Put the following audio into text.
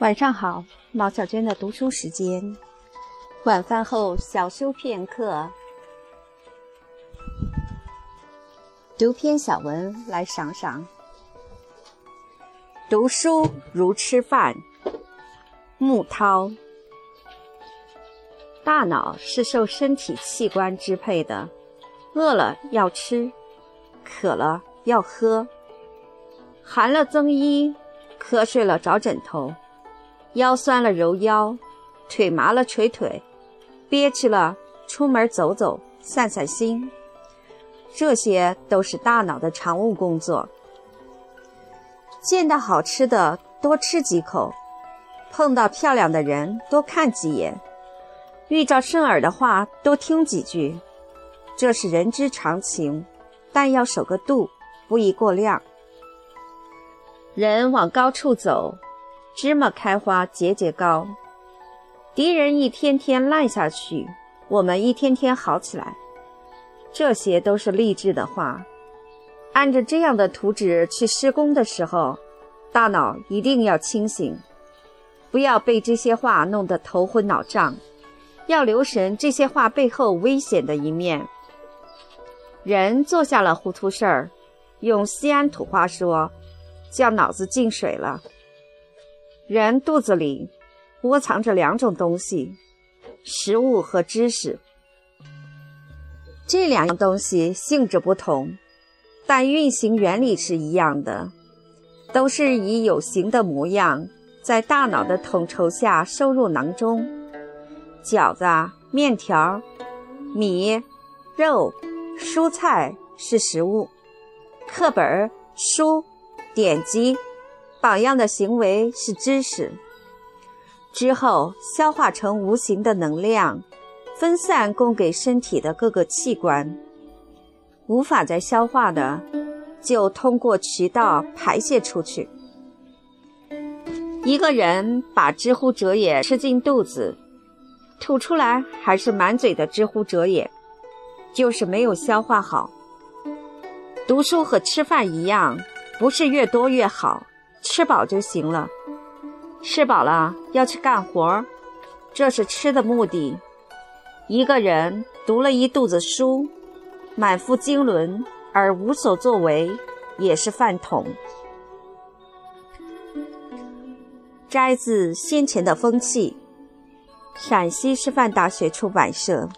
晚上好，毛小娟的读书时间。晚饭后小休片刻，读篇小文来赏赏。读书如吃饭。木涛。大脑是受身体器官支配的，饿了要吃，渴了要喝，寒了增衣，瞌睡了找枕头。腰酸了揉腰，腿麻了捶腿，憋屈了出门走走散散心，这些都是大脑的常务工作。见到好吃的多吃几口，碰到漂亮的人多看几眼，遇着顺耳的话多听几句，这是人之常情，但要守个度，不宜过量。人往高处走。芝麻开花节节高，敌人一天天烂下去，我们一天天好起来。这些都是励志的话。按着这样的图纸去施工的时候，大脑一定要清醒，不要被这些话弄得头昏脑胀，要留神这些话背后危险的一面。人做下了糊涂事儿，用西安土话说，叫脑子进水了。人肚子里窝藏着两种东西：食物和知识。这两样东西性质不同，但运行原理是一样的，都是以有形的模样在大脑的统筹下收入囊中。饺子、面条、米、肉、蔬菜是食物，课本、书、典籍。榜样的行为是知识，之后消化成无形的能量，分散供给身体的各个器官。无法再消化的，就通过渠道排泄出去。一个人把知乎者也吃进肚子，吐出来还是满嘴的知乎者也，就是没有消化好。读书和吃饭一样，不是越多越好。吃饱就行了，吃饱了要去干活这是吃的目的。一个人读了一肚子书，满腹经纶而无所作为，也是饭桶。摘自先前的风气，陕西师范大学出版社。